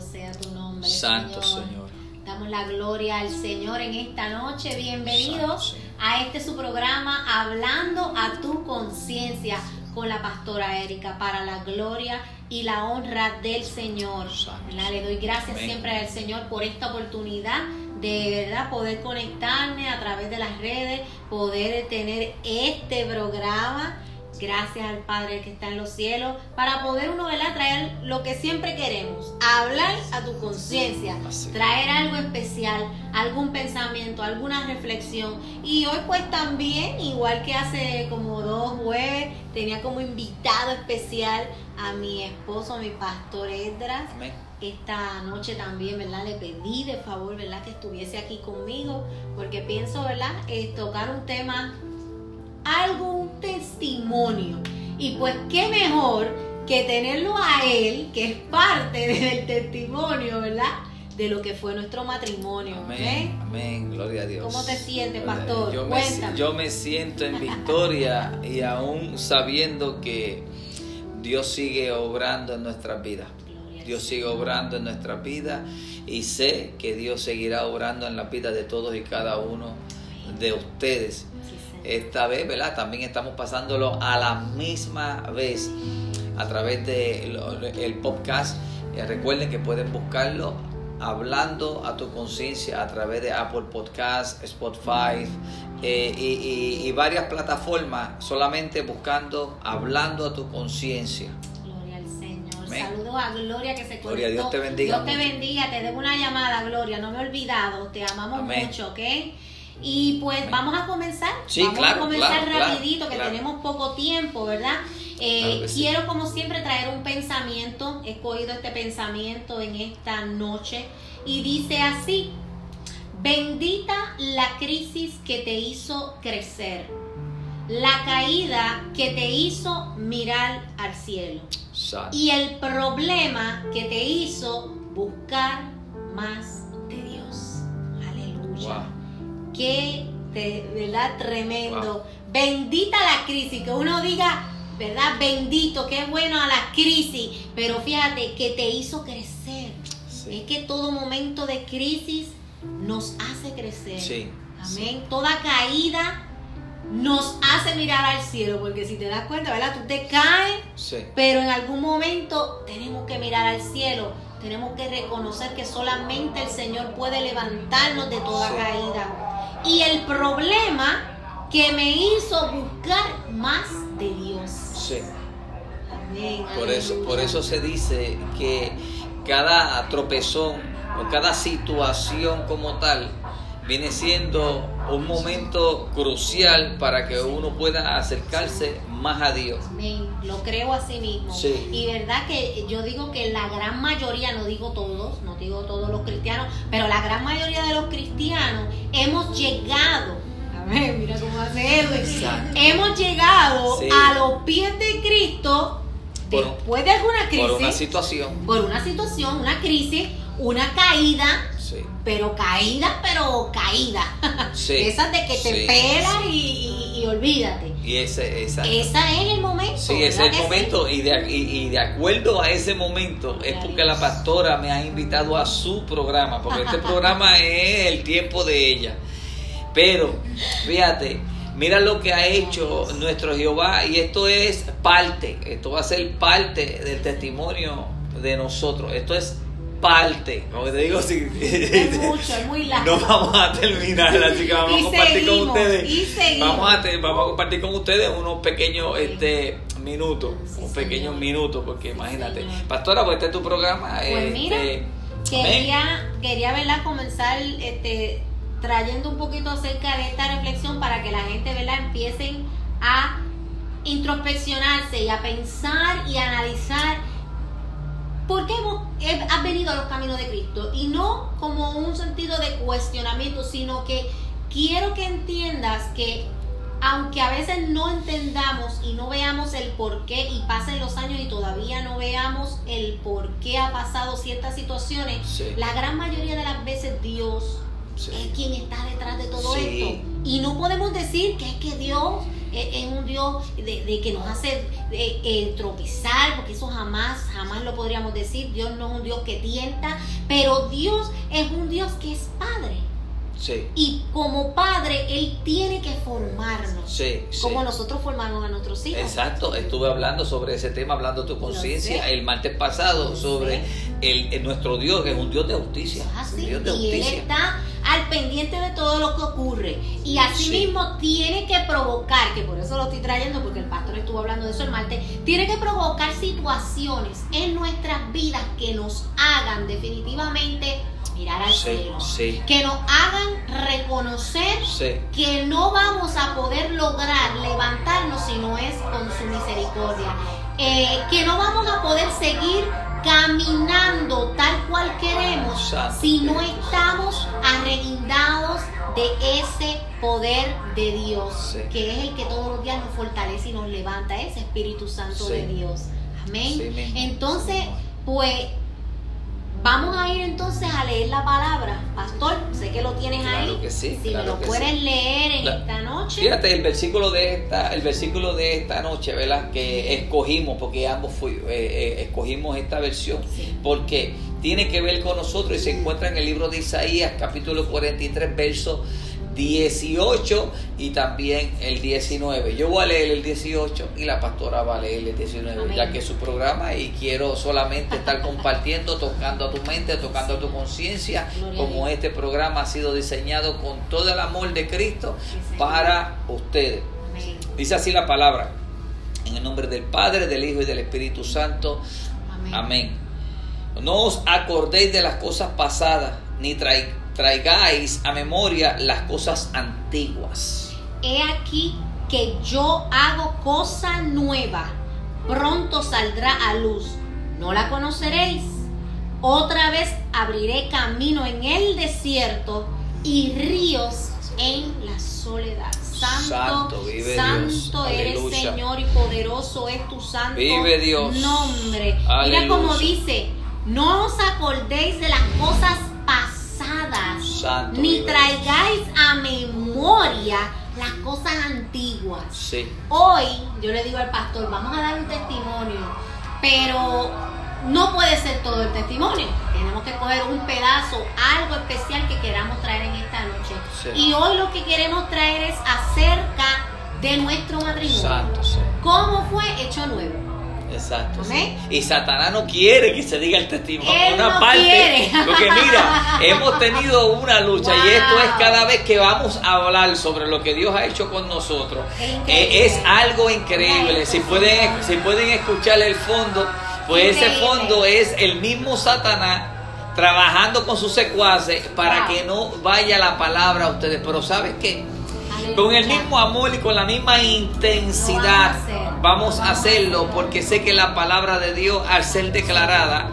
Sea tu nombre. Santo Señor. Damos la gloria al Señor en esta noche. Bienvenidos Santo a este su programa Hablando a tu conciencia con la pastora Erika para la gloria y la honra del Señor. Le doy gracias Amén. siempre al Señor por esta oportunidad de verdad poder conectarme a través de las redes, poder tener este programa. Gracias al Padre que está en los cielos, para poder uno ¿verdad? traer lo que siempre queremos, hablar a tu conciencia, traer algo especial, algún pensamiento, alguna reflexión. Y hoy pues también, igual que hace como dos jueves, tenía como invitado especial a mi esposo, mi pastor Edras. Amén. Esta noche también, ¿verdad? Le pedí de favor, ¿verdad? Que estuviese aquí conmigo, porque pienso, ¿verdad? Eh, tocar un tema, algún testimonio. Y pues, qué mejor que tenerlo a él, que es parte del testimonio, ¿verdad? De lo que fue nuestro matrimonio. Amén. Amén. Gloria a Dios. ¿Cómo te sientes, Gloria pastor? Yo me, yo me siento en victoria y aún sabiendo que Dios sigue obrando en nuestras vidas. Dios sigue obrando en nuestras vidas y sé que Dios seguirá obrando en la vida de todos y cada uno de ustedes. Esta vez, ¿verdad? También estamos pasándolo a la misma vez a través del podcast. Eh, recuerden que pueden buscarlo hablando a tu conciencia a través de Apple Podcast, Spotify eh, y, y- y varias plataformas, solamente buscando hablando a tu conciencia. Gloria al Señor. Amén. Saludos a Gloria que se conectó. Gloria, Dios te bendiga Dios te bendiga, te debo una llamada, Gloria. No me he olvidado. Te amamos Amén. mucho, ¿ok? Y pues vamos a comenzar. Sí, vamos claro, a comenzar claro, claro, rapidito, que claro. tenemos poco tiempo, ¿verdad? Eh, que sí. Quiero como siempre traer un pensamiento. He escogido este pensamiento en esta noche. Y dice así. Bendita la crisis que te hizo crecer. La caída que te hizo mirar al cielo. Y el problema que te hizo buscar más de Dios. Aleluya. Wow. Qué de verdad tremendo. Bendita la crisis, que uno diga, ¿verdad? Bendito, qué bueno a la crisis. Pero fíjate que te hizo crecer. Sí. Es que todo momento de crisis nos hace crecer. Sí. Amén. Toda caída nos hace mirar al cielo, porque si te das cuenta, ¿verdad? Tú te caes, Sí. pero en algún momento tenemos que mirar al cielo. Tenemos que reconocer que solamente el Señor puede levantarnos de toda Sí. caída. Y el problema que me hizo buscar más de Dios. Sí. Amén. Por eso, por eso se dice que cada tropezón o cada situación como tal viene siendo un momento crucial para que uno pueda acercarse más a Dios. Amén. Lo creo así mismo. Sí. Y verdad que yo digo que la gran mayoría, no digo todos, no digo todos los cristianos, pero la gran mayoría de los cristianos hemos llegado. Amén, mira cómo hace Edwin. Exacto. Hemos llegado Sí. a los pies de Cristo Por- después de alguna crisis, Por una situación. por una situación, una crisis, una caída, Sí. pero caída, pero caída. Sí. Esas de que te Sí, pelas y, y- y olvídate. Y ese, esa, Esa es el momento. Sí, ese ¿verdad es el momento y de, y de acuerdo a ese momento es porque la pastora me ha invitado a su programa, porque este programa es el tiempo de ella. Pero, fíjate, mira lo que ha hecho nuestro Jehová y esto es parte, esto va a ser parte del testimonio de nosotros, esto es parte, como te digo, si, Es mucho, es muy largo. no vamos a terminar, así que vamos a compartir con ustedes. y seguimos. Vamos a, te- vamos a compartir con ustedes unos pequeños este, minutos, Sí, unos señor. pequeños minutos, porque Sí, imagínate. señor. Pastora, pues este es tu programa. Pues mira, este, Quería, quería ¿verdad? comenzar este, trayendo un poquito acerca de esta reflexión para que la gente ¿verdad? empiecen a introspeccionarse y a pensar y a analizar por qué hemos, he- has venido a los caminos de Cristo y no como un sentido de cuestionamiento, sino que quiero que entiendas que aunque a veces no entendamos y no veamos el por qué y pasen los años y todavía no veamos el por qué ha pasado ciertas situaciones, Sí. la gran mayoría de las veces Dios Sí. es quien está detrás de todo Sí. esto. Y no podemos decir que es que Dios es, es un Dios de, de que nos hace, eh, eh, tropezar, porque eso jamás, jamás lo podríamos decir. Dios no es un Dios que tienta, pero Dios es un Dios que es Padre. Sí. Y como padre, Él tiene que formarnos. Sí, sí. Como nosotros formamos a nuestros hijos. Exacto, estuve hablando sobre ese tema, hablando de tu conciencia el martes pasado sobre el, el- nuestro Dios, que es un Dios de justicia. Ah, un Dios de y él justicia. está al pendiente de todo lo que ocurre. Y asimismo tiene que provocar, que por eso lo estoy trayendo, porque el pastor estuvo hablando de eso el martes, tiene que provocar situaciones en nuestras vidas que nos hagan definitivamente mirar al Sí, cielo. sí. Que nos hagan reconocer Sí, que no vamos a poder lograr levantarnos si no es con su misericordia. Eh, que no vamos a poder seguir caminando tal cual queremos Santo si no estamos arreguindados de ese poder de Dios, Sí. que es el que todos los días nos fortalece y nos levanta, ese Espíritu Santo Sí. de Dios. Amén. Sí. Entonces, pues Vamos a ir entonces a leer la palabra. Pastor, sé que lo tienes Claro ahí. que sí, Si claro me lo que puedes sí. leer en La- esta noche. Fíjate el versículo de esta, el versículo de esta noche, ¿verdad? Que escogimos, porque ambos fui- eh, eh, escogimos esta versión, Sí. porque tiene que ver con nosotros y se encuentra en el libro de Isaías, capítulo 43, verso 18 y también el 19. Yo voy a leer el 18 y la pastora va a leer el 19, Amén. ya que es su programa y quiero solamente estar compartiendo, tocando a tu mente, tocando a tu conciencia, como este programa ha sido diseñado con todo el amor de Cristo para ustedes. Amén. Dice así la palabra, en el nombre del Padre, del Hijo y del Espíritu Santo. Amén. Amén. No os acordéis de las cosas pasadas, ni trai- traigáis a memoria las cosas antiguas. He aquí que yo hago cosa nueva. Pronto saldrá a luz. No la conoceréis. Otra vez abriré camino en el desierto y ríos en la soledad. Santo, Santo, vive santo Dios. eres Aleluya. Señor y poderoso es tu santo Vive Dios. nombre. Mira como dice, no os acordéis de las cosas Santo, ni traigáis a memoria las cosas antiguas. Sí, Hoy yo le digo al pastor, vamos a dar un testimonio, pero no puede ser todo el testimonio. Tenemos que coger un pedazo, algo especial que queramos traer en esta noche. Sí. Y hoy lo que queremos traer es acerca de nuestro matrimonio. santo, sí. ¿Cómo fue hecho nuevo? Exacto. sí. Y Satanás no quiere que se diga el testimonio. Él una no parte. quiere. Porque mira, hemos tenido una lucha y esto es cada vez que vamos a hablar sobre lo que Dios ha hecho con nosotros. Eh, es algo increíble. Ay, Si pueden, si pueden escuchar el fondo, pues ese fondo es el mismo Satanás trabajando con sus secuaces para Wow. que no vaya la palabra a ustedes. Pero ¿sabes qué? Con el mismo amor y con la misma intensidad vamos a hacerlo porque sé que la palabra de Dios al ser declarada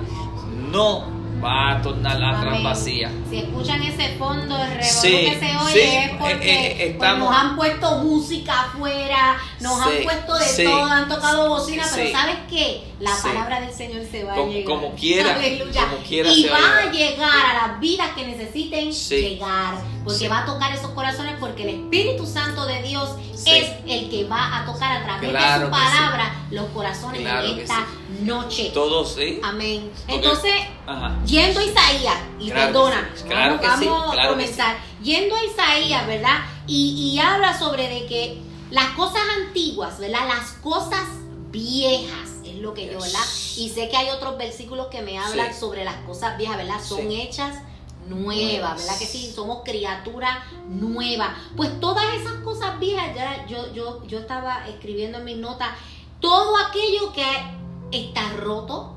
no va a tornar Amén. vacía. Si escuchan ese fondo de revolú Sí, que se oye sí, es porque eh, eh, pues, nos han puesto música afuera, nos Sí, han puesto de todo, han tocado bocina, pero ¿sabes qué? La palabra del Señor se va Como- a llegar. como quiera, como quiera y se va va a llegar a las vidas que necesiten llegar, porque va a tocar esos corazones porque el Espíritu Santo de Dios es el que va a tocar a través Claro de su palabra los corazones Claro en esta noche. Todos, ¿sí? Amén. Entonces, Ajá. Yendo a Isaías, y Claro perdona, claro vamos, que sí, claro a que comenzar. Yendo a Isaías, ¿verdad? Y, y habla sobre de que las cosas antiguas, ¿verdad? Las cosas viejas, es lo que yo. ¿verdad? Y sé que hay otros versículos que me hablan Sí. sobre las cosas viejas, ¿verdad? Son Sí. hechas nuevas, ¿verdad? Que sí, somos criatura nueva. Pues todas esas cosas viejas, ya yo, yo, yo estaba escribiendo en mis notas, todo aquello que está roto,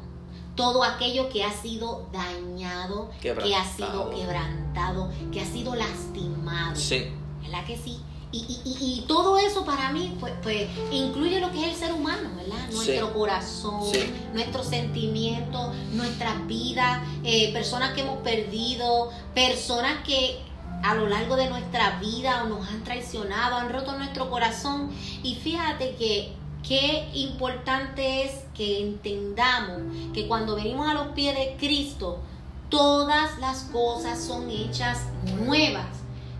todo aquello que ha sido dañado, que ha sido quebrantado, que ha sido lastimado. Sí, ¿Verdad que sí? Y, y- y- y todo eso para mí pues, pues incluye lo que es el ser humano, ¿verdad? Nuestro Sí. corazón, Sí. nuestros sentimientos, nuestras vidas, eh, personas que hemos perdido, personas que a lo largo de nuestra vida nos han traicionado, han roto nuestro corazón. Y fíjate que qué importante es que entendamos que cuando venimos a los pies de Cristo, todas las cosas son hechas nuevas.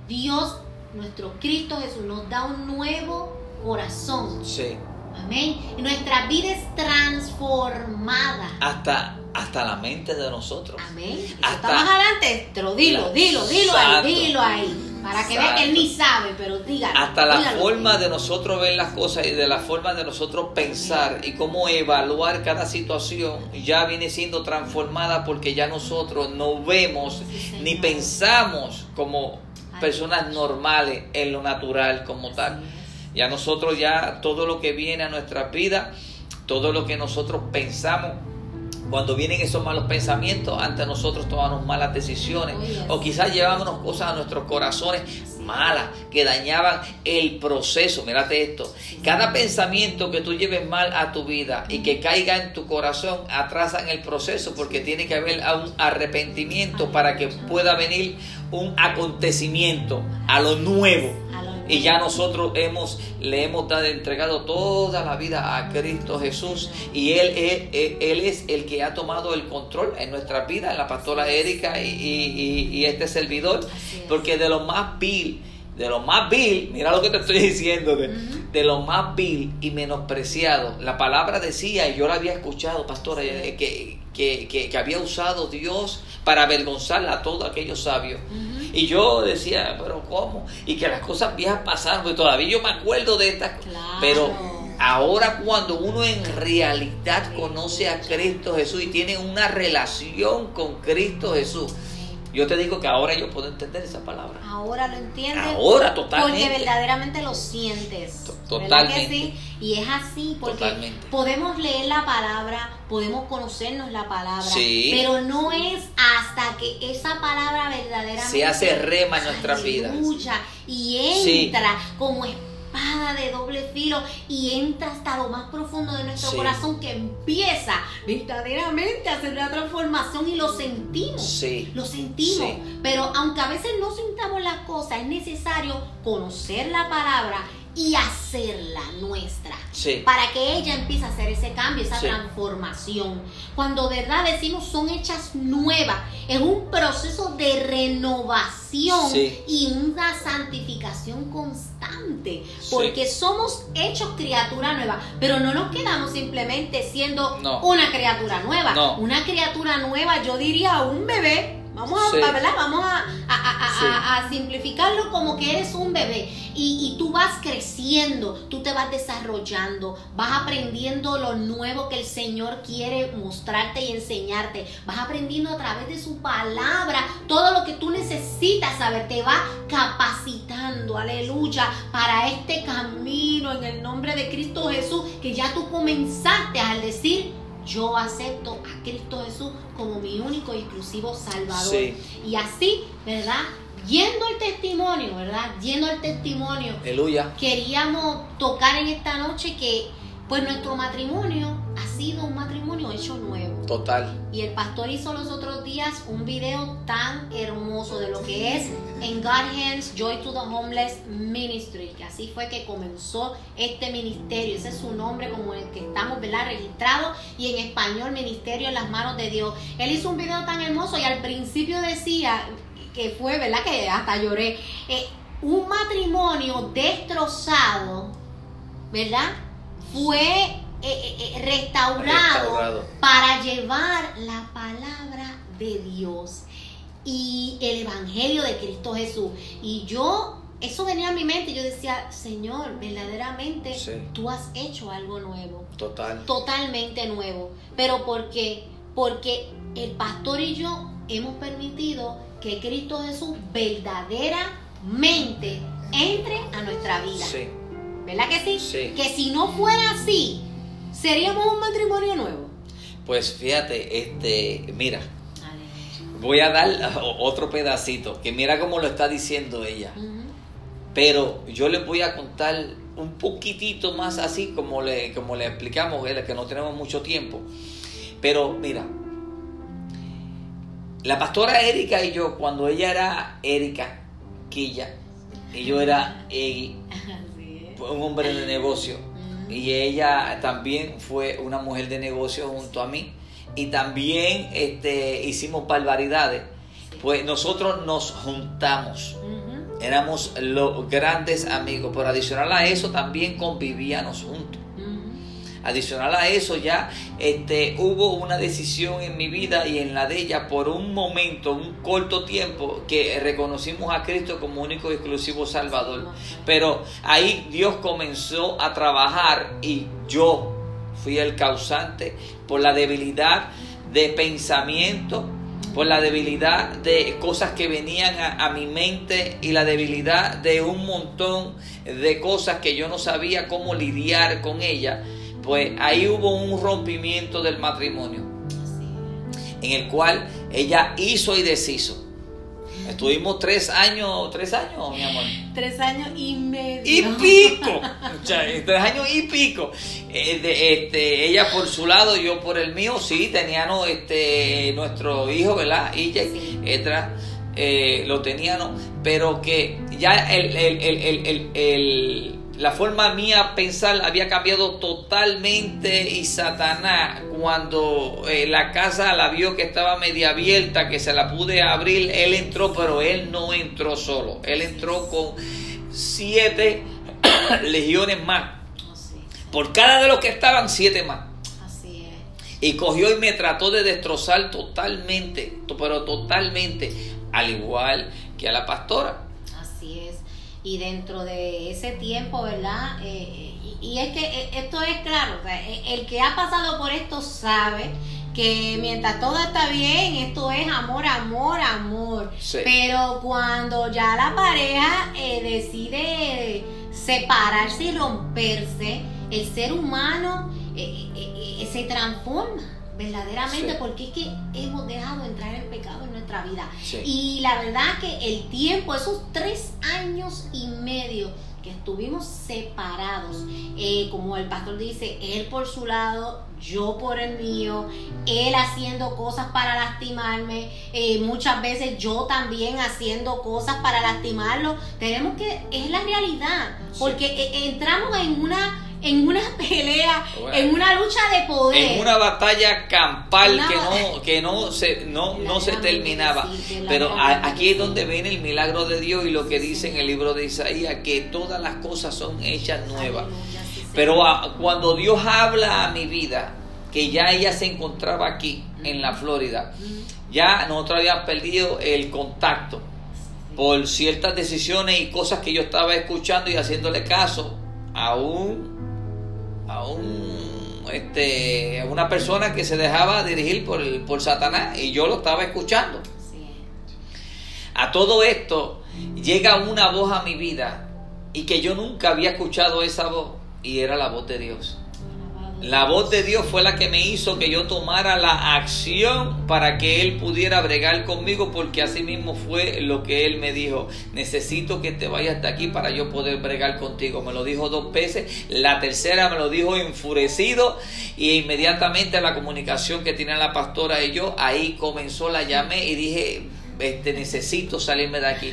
Dios, nuestro Cristo Jesús, nos da un nuevo corazón. sí. Amén. Nuestra vida es transformada. Hasta hasta la mente de nosotros. Amén. Hasta más adelante, pero dilo, dilo, dilo ahí, dilo ahí. Para que vea que él ni sabe, pero dígalo. Hasta la forma de nosotros ver las cosas y de la forma de nosotros pensar y cómo evaluar cada situación ya viene siendo transformada porque ya nosotros no vemos ni pensamos como personas normales en lo natural como tal. Ya nosotros ya todo lo que viene a nuestra vida, todo lo que nosotros pensamos cuando vienen esos malos pensamientos, ante nosotros tomamos malas decisiones o quizás llevábamos cosas a nuestros corazones malas que dañaban el proceso. Mírate esto. Cada pensamiento que tú lleves mal a tu vida y que caiga en tu corazón atrasan el proceso porque tiene que haber un arrepentimiento para que pueda venir un acontecimiento a lo nuevo y ya nosotros hemos, le hemos dado, entregado toda la vida a Cristo Jesús. Y él, él, es el que ha tomado el control en nuestra vida, en la pastora Erika y, este servidor. Porque de lo más vil, de lo más vil, mira lo que te estoy diciendo, de, de, lo más vil y menospreciado. La palabra decía, y yo la había escuchado, pastora, que, que, que, había usado Dios para avergonzar a todos aquellos sabios. Y yo decía, pero ¿cómo? Y que las cosas viejas pasaron, porque todavía yo me acuerdo de estas Pero ahora cuando uno en realidad conoce a Cristo Jesús y tiene una relación con Cristo Jesús, yo te digo que ahora yo puedo entender esa palabra. Ahora lo entiendes. Ahora totalmente. Porque verdaderamente lo sientes. Totalmente. sí? Y es así porque podemos leer la palabra, podemos conocernos la palabra, pero no es hasta que esa palabra verdaderamente se hace rema en nuestra vida. Y entra como espada de doble filo y entra hasta lo más profundo de nuestro corazón que empieza verdaderamente a hacer la transformación y lo sentimos. Sí. Lo sentimos. Pero aunque a veces no sintamos las cosas, es necesario conocer la palabra y hacerla nuestra. Para que ella empiece a hacer ese cambio, esa transformación. Cuando verdad decimos son hechas nuevas, es un proceso de renovación y una santificación constante. Porque somos hechos criatura nueva. Pero no nos quedamos simplemente siendo una criatura nueva. Una criatura nueva, yo diría un bebé Vamos a, Vamos a, simplificarlo como que eres un bebé. Y, y, tú vas creciendo, tú te vas desarrollando, vas aprendiendo lo nuevo que el Señor quiere mostrarte y enseñarte, vas aprendiendo a través de su palabra todo lo que tú necesitas saber, te va capacitando, aleluya, para este camino en el nombre de Cristo Jesús que ya tú comenzaste al decir yo acepto a Cristo Jesús como mi único y exclusivo Salvador. Y así, ¿verdad? Yendo el testimonio, ¿verdad? Yendo el testimonio. Aleluya. Queríamos tocar en esta noche que pues nuestro matrimonio ha sido un matrimonio hecho nuevo. Total. Y el pastor hizo los otros días un video tan hermoso de lo que es en God Hands Joy to the Homeless Ministry, que así fue que comenzó este ministerio. Ese es su nombre como el que estamos ¿verdad? registrados y en español Ministerio en las manos de Dios. Él hizo un video tan hermoso y al principio decía que fue, ¿verdad? Que hasta lloré. Eh, un matrimonio destrozado, ¿verdad? fue eh, eh, restaurado, para llevar la palabra de Dios y el Evangelio de Cristo Jesús. Y yo, eso venía a mi mente yo decía, Señor, verdaderamente tú has hecho algo nuevo. Total. Totalmente nuevo. Pero ¿por qué? Porque el pastor y yo hemos permitido que Cristo Jesús verdaderamente entre a nuestra vida. Sí. ¿Verdad que sí? Que si no fuera así, seríamos un matrimonio nuevo. Pues fíjate, este, mira, voy a dar otro pedacito, que mira cómo lo está diciendo ella. Pero yo les voy a contar un poquitito más así como le, como le explicamos, que no tenemos mucho tiempo. Pero mira, la pastora Erika y yo, cuando ella era Erika Quilla y yo era Eggy, un hombre de negocio. Y ella también fue una mujer de negocio junto a mí y también este, hicimos barbaridades. Pues nosotros nos juntamos, éramos los grandes amigos, pero adicional a eso también convivíamos juntos. Adicional a eso ya este, hubo una decisión en mi vida y en la de ella por un momento, un corto tiempo, que reconocimos a Cristo como único y exclusivo Salvador. Pero ahí Dios comenzó a trabajar y yo fui el causante por la debilidad de pensamiento, por la debilidad de cosas que venían a, mi mente y la debilidad de un montón de cosas que yo no sabía cómo lidiar con ella, pues ahí hubo un rompimiento del matrimonio en el cual ella hizo y deshizo. Estuvimos tres años, tres años, mi amor. Tres años y medio. Y pico. tres años y pico. Eh, este, ella por su lado, yo por el mío, sí, teníamos este, nuestro hijo, ¿verdad? Y sí. Eh, lo teníamos, pero que ya el, el la forma mía pensar había cambiado totalmente y Satanás cuando eh, la casa la vio que estaba media abierta, que se la pude abrir, él entró, pero él no entró solo, él entró con siete legiones más. Por cada de los que estaban, siete más. Así es. Y cogió y me trató de destrozar totalmente, pero totalmente, al igual que a la pastora y dentro de ese tiempo, ¿verdad? Eh, y, es que eh, esto es claro, eh, el que ha pasado por esto sabe que mientras todo está bien, esto es amor, amor, amor. Pero cuando ya la pareja decide separarse y romperse, el ser humano se transforma verdaderamente porque es que hemos dejado entrar el pecado en nuestra vida. Y la verdad que el tiempo, esos tres años y medio que estuvimos separados, eh, como el pastor dice, él por su lado, yo por el mío, él haciendo cosas para lastimarme, eh, muchas veces yo también haciendo cosas para lastimarlo, tenemos que, es la realidad, porque eh, entramos en una en una pelea, en una lucha de poder. En una batalla campal que no, que no se, no, no se terminaba. Pero aquí es donde viene el milagro de Dios y lo que dice en el libro de Isaías, que todas las cosas son hechas nuevas. Pero cuando Dios habla a mi vida, que ya ella se encontraba aquí, en la Florida, ya nosotros habíamos perdido el contacto por ciertas decisiones y cosas que yo estaba escuchando y haciéndole caso a un a un este a una persona que se dejaba dirigir por, por Satanás y yo lo estaba escuchando. A todo esto llega una voz a mi vida y que yo nunca había escuchado esa voz y era la voz de Dios. La voz de Dios fue la que me hizo que yo tomara la acción para que Él pudiera bregar conmigo, porque así mismo fue lo que Él me dijo. Necesito que te vayas de aquí para yo poder bregar contigo. Me lo dijo dos veces. La tercera me lo dijo enfurecido y inmediatamente la comunicación que tiene la pastora y yo, ahí comenzó, la llamé y dije, este, necesito salirme de aquí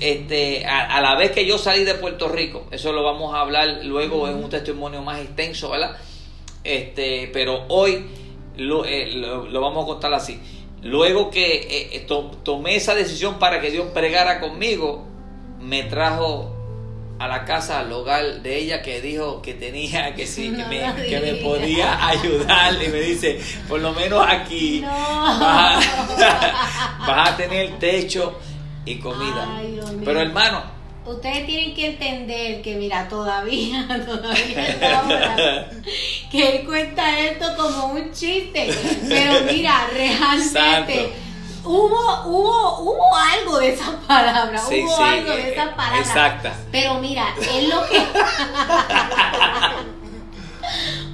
este, a, la vez que yo salí de Puerto Rico, eso lo vamos a hablar luego en un testimonio más extenso, ¿verdad? Este, pero hoy lo, eh, lo, vamos a contar así. Luego que eh, eh, tomé esa decisión para que Dios pregara conmigo, me trajo a la casa, al hogar de ella, que dijo que tenía, que sí, que, me, que me podía ayudar. Y me dice, por lo menos aquí vas, vas a tener techo y comida. Pero hermano, ustedes tienen que entender que mira, todavía, todavía que él cuenta esto como un chiste, pero mira, realmente hubo, hubo, hubo algo de esa palabra, hubo algo de esa palabra. Exacta. Pero mira, es lo que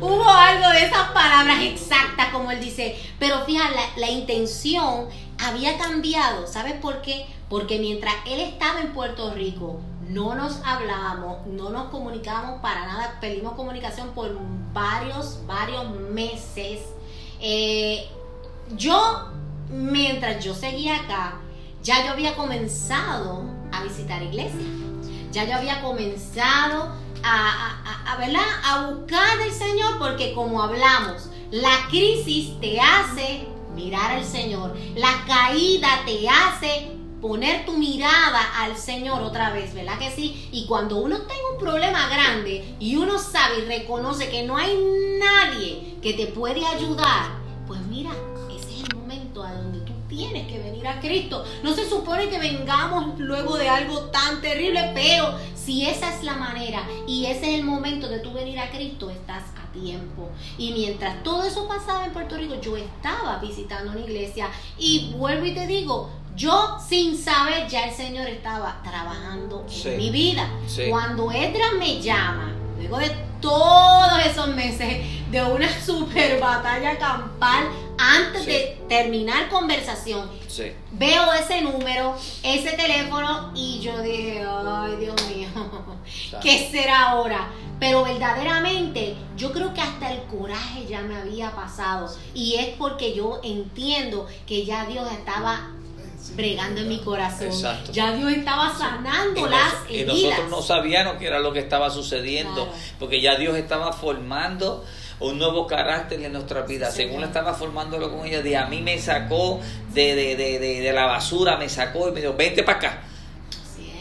hubo algo de esas palabras exactas, como él dice, pero fíjate, la, la intención había cambiado, ¿sabes por qué? Porque mientras él estaba en Puerto Rico, no nos hablábamos, no nos comunicábamos para nada, pedimos comunicación por varios, varios meses. Eh, yo, mientras yo seguía acá, ya yo había comenzado a visitar iglesias. Ya yo había comenzado a, a, a, a buscar del Señor porque como hablamos, la crisis te hace mirar al Señor, la caída te hace poner tu mirada al Señor otra vez, ¿verdad que sí? Y cuando uno tenga un problema grande y uno sabe y reconoce que no hay nadie que te puede ayudar, pues mira, ese es el momento a donde tú tienes que venir a Cristo. No se supone que vengamos luego de algo tan terrible, pero si esa es la manera y ese es el momento de tú venir a Cristo, estás a tiempo. Y mientras todo eso pasaba en Puerto Rico, yo estaba visitando una iglesia y vuelvo y te digo, yo sin saber ya el Señor estaba trabajando en mi vida. Cuando Edra me llama, luego de todos esos meses de una super batalla campal, antes de terminar conversación, veo ese número, ese teléfono y yo dije, ay Dios mío, ¿qué será ahora? Pero verdaderamente yo creo que hasta el coraje ya me había pasado. Y es porque yo entiendo que ya Dios estaba bregando en mi corazón. Ya Dios estaba sanando las heridas. Y nosotros no sabíamos qué era lo que estaba sucediendo, porque ya Dios estaba formando un nuevo carácter en nuestra vida. Según la estaba formándolo con ella, de a mí me sacó de, de, de, de, la basura, me sacó y me dijo, vente para acá.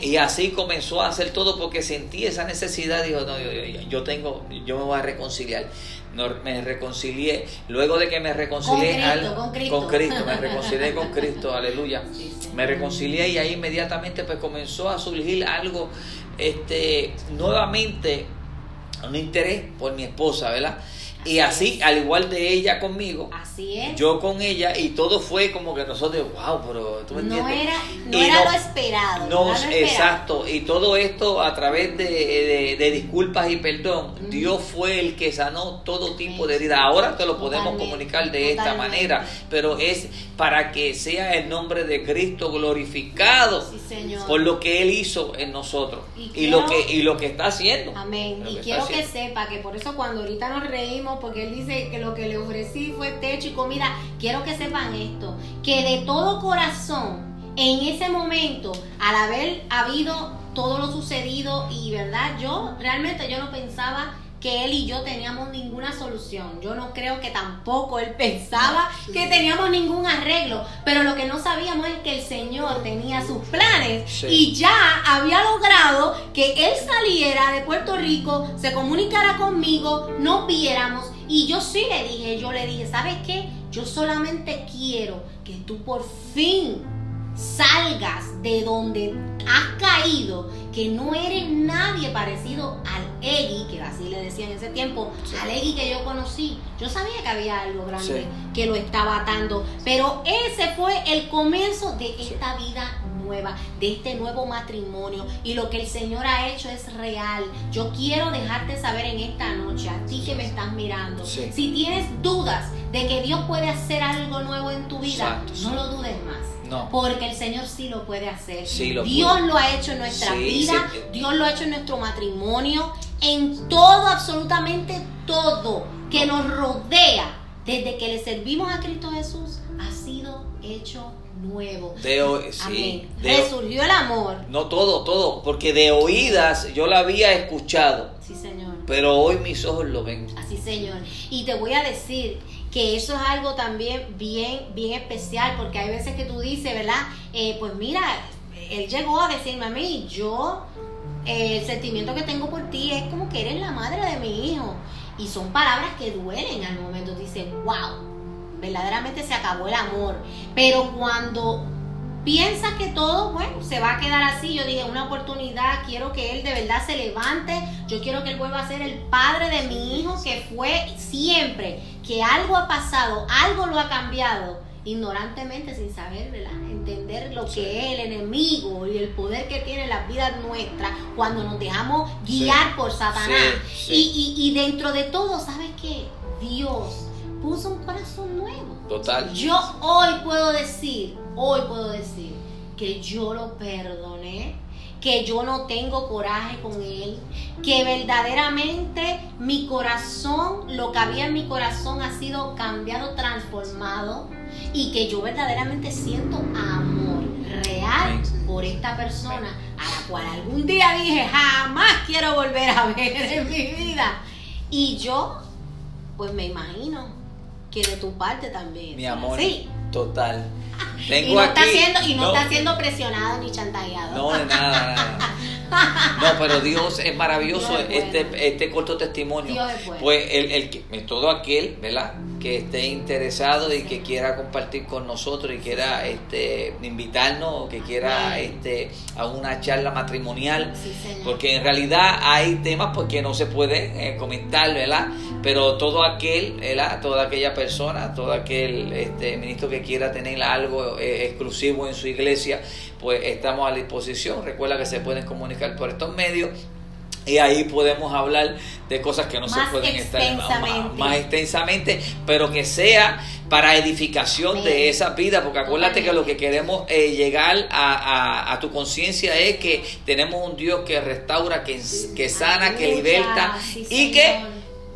Y así comenzó a hacer todo porque sentí esa necesidad. Dijo, no, yo, yo, tengo, yo me voy a reconciliar me reconcilié, luego de que me reconcilié con Cristo, con, Cristo. me reconcilié con Cristo, aleluya. me reconcilié y ahí inmediatamente pues comenzó a surgir algo, este, nuevamente, un interés por mi esposa, ¿verdad? Y así, al igual de ella conmigo, así es. yo con ella, y todo fue como que nosotros, wow, pero tú me entiendes. No era, no era lo esperado. No, exacto. Y todo esto a través de, de, disculpas y perdón, Dios fue el que sanó todo tipo de heridas. Ahora te lo podemos comunicar de esta manera, pero es para que sea el nombre de Cristo glorificado por lo que Él hizo en nosotros y, lo que y lo que está haciendo. Amén. Y quiero que sepa que por eso cuando ahorita nos reímos porque él dice que lo que le ofrecí fue techo y comida. Quiero que sepan esto, que de todo corazón, en ese momento, al haber habido todo lo sucedido y verdad, yo realmente yo no pensaba que él y yo teníamos ninguna solución. Yo no creo que tampoco él pensaba que teníamos ningún arreglo, pero lo que no sabíamos es que el Señor tenía sus planes y ya había logrado que él saliera de Puerto Rico, se comunicara conmigo, nos viéramos y yo sí le dije, yo le dije, ¿sabes qué? Yo solamente quiero que tú por fin salgas de donde has caído, que no eres nadie parecido al Eggy, que así le decía en ese tiempo, al Eggy que yo conocí. Yo sabía que había algo grande que lo estaba atando, pero ese fue el comienzo de esta vida nueva, de este nuevo matrimonio. Y lo que el Señor ha hecho es real. Yo quiero dejarte saber en esta noche, a ti que me estás mirando, si tienes dudas de que Dios puede hacer algo nuevo en tu vida, no lo dudes más. Porque el Señor sí lo puede hacer. Dios lo ha hecho en nuestra vida, Dios lo ha hecho en nuestro matrimonio, en todo, absolutamente todo que nos rodea, desde que le servimos a Cristo Jesús, ha sido hecho nuevo. De, sí, Resurgió el amor. No todo, todo, porque de oídas yo la había escuchado. Sí, Señor. Pero hoy mis ojos lo ven. Así, Señor. Y te voy a decir, que eso es algo también bien, bien especial, porque hay veces que tú dices, ¿verdad? Eh, pues mira, él llegó a decirme a mí, yo, eh, el sentimiento que tengo por ti es como que eres la madre de mi hijo. Y son palabras que duelen al momento. Dices, wow, verdaderamente se acabó el amor. Pero cuando piensa que todo, bueno, se va a quedar así. Yo dije, una oportunidad, quiero que él de verdad se levante, yo quiero que él vuelva a ser el padre de mi hijo, que fue siempre, que algo ha pasado, algo lo ha cambiado, ignorantemente, sin saber, ¿verdad? Entender lo que es el enemigo y el poder que tiene la vida nuestra cuando nos dejamos guiar por Satanás. Y, y, y dentro de todo, ¿sabes qué? Dios puso un corazón nuevo. Total. Yo hoy puedo decir, hoy puedo decir que yo lo perdoné, que yo no tengo coraje con él, que verdaderamente mi corazón, lo que había en mi corazón ha sido cambiado, transformado y que yo verdaderamente siento amor real por esta persona a la cual algún día dije jamás quiero volver a ver en mi vida. Y yo, pues me imagino que de tu parte también. Mi amor. Sí. Total. Tengo y no, aquí- está siendo, y no, no. está siendo presionado ni chantajeado. No, de nada, nada. No, pero Dios es maravilloso. Dios es este, bueno. este corto testimonio. Dios es bueno. Pues el, el que- todo aquel, ¿verdad? Que esté interesado y que quiera compartir con nosotros y quiera este, invitarnos que quiera este, a una charla matrimonial. Sí. Porque en realidad hay temas pues, que no se pueden eh, comentar, ¿verdad? Pero todo aquel, ¿verdad? Toda aquella persona, todo aquel este, ministro que quiera tener algo eh, exclusivo en su iglesia, pues estamos a la disposición. Recuerda que se pueden comunicar por estos medios. Y ahí podemos hablar de cosas que no se pueden estar más, más extensamente, pero que sea para edificación de esa vida, porque acuérdate que lo que queremos eh, llegar a, a- a tu conciencia es que tenemos un Dios que restaura, que, que sana, que liberta sí, y que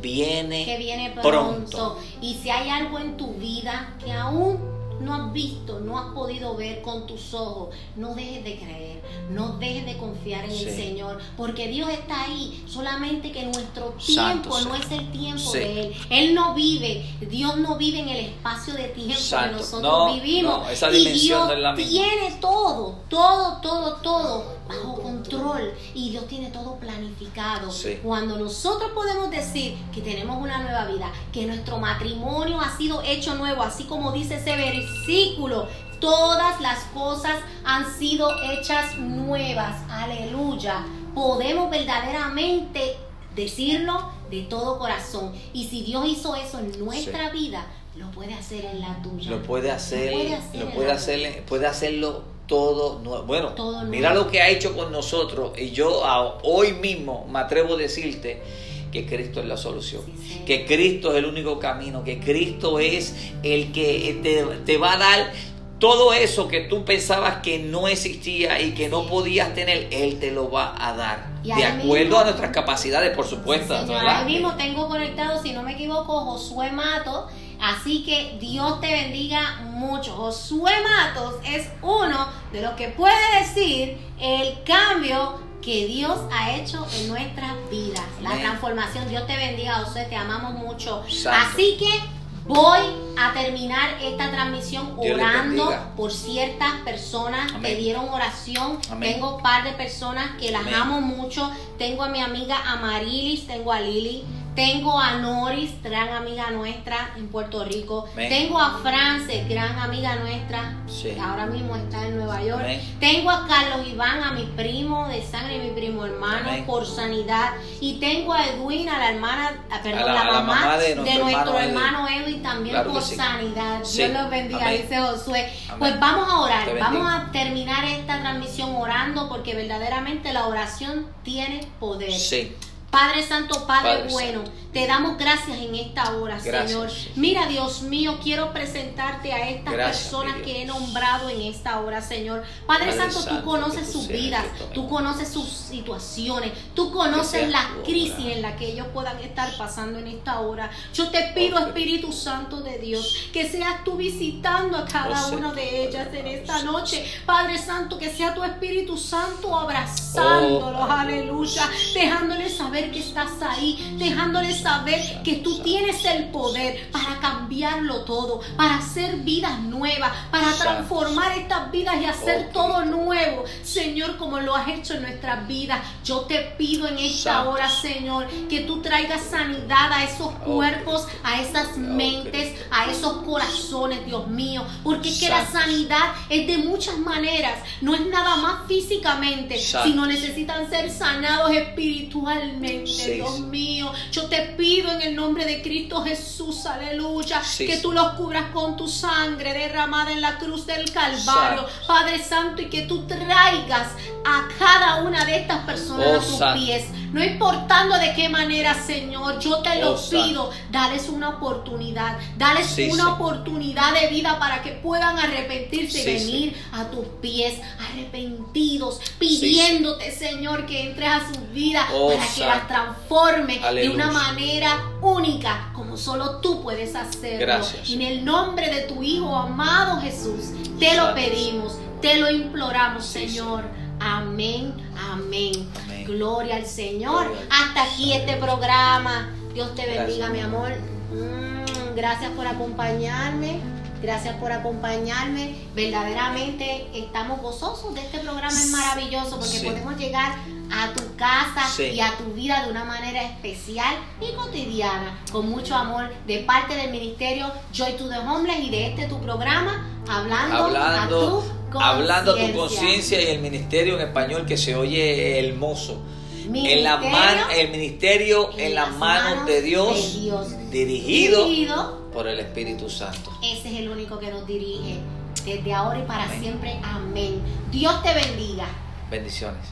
viene, que viene pronto. Y si hay algo en tu vida que aún no has visto, no has podido ver con tus ojos, no dejes de creer, no dejes de confiar en el. Señor, porque Dios está ahí, solamente que nuestro Santo tiempo no es el tiempo Sí. de Él. Él no vive, Dios no vive en el espacio de tiempo Santo. que nosotros No, vivimos. no, esa y Dios no es la misma. tiene todo, todo, todo, todo bajo control y Dios tiene todo planificado. Sí. Cuando nosotros podemos decir que tenemos una nueva vida, que nuestro matrimonio ha sido hecho nuevo, así como dice ese versículo, todas las cosas han sido hechas nuevas, aleluya. Podemos verdaderamente decirlo de todo corazón. Y si Dios hizo eso en nuestra vida, lo puede hacer en la tuya. lo puede hacer, Lo puede hacer lo puede hacer, puede hacerlo todo nuevo. Bueno, Todo mira nuevo. lo que ha hecho con nosotros y yo a- hoy mismo me atrevo a decirte que Cristo es la solución. Sí, que Cristo es el único camino, que Cristo es el que te, te va a dar todo eso que tú pensabas que no existía y que no podías tener, Él te lo va a dar. Y de acuerdo mismo- a nuestras capacidades, por supuesto. Mismo tengo conectado, si no me equivoco, Josué Matos. Así que Dios te bendiga mucho. Josué Matos es uno de los que puede decir el cambio que Dios ha hecho en nuestras vidas. La Amén. transformación. Dios te bendiga, Josué. Te amamos mucho. Santo. Así que voy a terminar esta transmisión orando por ciertas personas que Amén. dieron oración. Amén. Tengo un par de personas que las amo mucho. Tengo a mi amiga Amarilis, tengo a Lili, tengo a Noris, gran amiga nuestra en Puerto Rico. Tengo a France, gran amiga nuestra, Sí. que ahora mismo está en Nueva York. Tengo a Carlos Iván, a mi primo de sangre, mi primo hermano, por sanidad. Y tengo a Edwin, a la hermana, a- perdón, A la- la, a la mamá, de de nuestro hermano hermano, Edwin, también Claro por sí. sanidad. Sí. Dios los bendiga, dice Josué. Pues vamos a orar, vamos a terminar esta transmisión orando porque verdaderamente la oración tiene poder. Sí. Padre Santo, Padre, Padre bueno, te damos gracias en esta hora, Gracias, Señor. Mira, Dios mío, quiero presentarte a estas Gracias, personas que he nombrado en esta hora, Señor. Padre, Padre Santo, Santo, tú conoces sus vidas, tú conoces sus situaciones, tú conoces las crisis en las que ellos puedan estar pasando en esta hora. Yo te pido. Espíritu Santo de Dios, que seas tú visitando a cada una de ellas en esta noche. Padre Santo, que sea tu Espíritu Santo abrazándolos, Oh, aleluya, dejándoles saber que estás ahí, dejándoles saber que tú tienes el poder para cambiarlo todo, para hacer vidas nuevas, para transformar estas vidas y hacer todo nuevo, Señor, como lo has hecho en nuestras vidas. Yo te pido en esta hora, Señor, que tú traigas sanidad a esos cuerpos, a esas mentes, a esos corazones, Dios mío, porque es que la sanidad es de muchas maneras, no es nada más físicamente, sino necesitan ser sanados espiritualmente, Sí, Dios mío. Yo te pido en el nombre de Cristo Jesús, aleluya, Sí, que tú los cubras con tu sangre derramada en la cruz del Calvario, Santo. Padre Santo, y que tú traigas a cada una de estas personas Oh, a tus Santo. pies, no importando de qué manera, Señor, yo te lo Oh, pido, dales una oportunidad, dales Sí, una sí. oportunidad de vida para que puedan arrepentirse y venir a tus pies arrepentidos, pidiéndote, Señor, que entres a sus vidas Oh, para que las transforme de una manera única, como solo tú puedes hacerlo. Gracias, En el nombre de tu Hijo amado Jesús, te lo pedimos, te lo imploramos, Señor. Amén, amén. Gloria al Señor. Hasta aquí este programa. Dios te bendiga, Gracias. mi amor. Mm, gracias por acompañarme. Gracias por acompañarme. Verdaderamente estamos gozosos de este programa. Es maravilloso porque Sí. podemos llegar a tu casa Sí. y a tu vida de una manera especial y cotidiana, con mucho amor, de parte del ministerio Joy to the Homeless y de este tu programa, hablando, hablando, a tu hablando a tu conciencia. y el ministerio en español que se oye hermoso. En la Ministerio man- el ministerio en, las manos, de Dios, de Dios, dirigido dirigido por el Espíritu Santo. Ese es el único que nos dirige desde ahora y para Amén. siempre. Amén. Dios te bendiga. Bendiciones.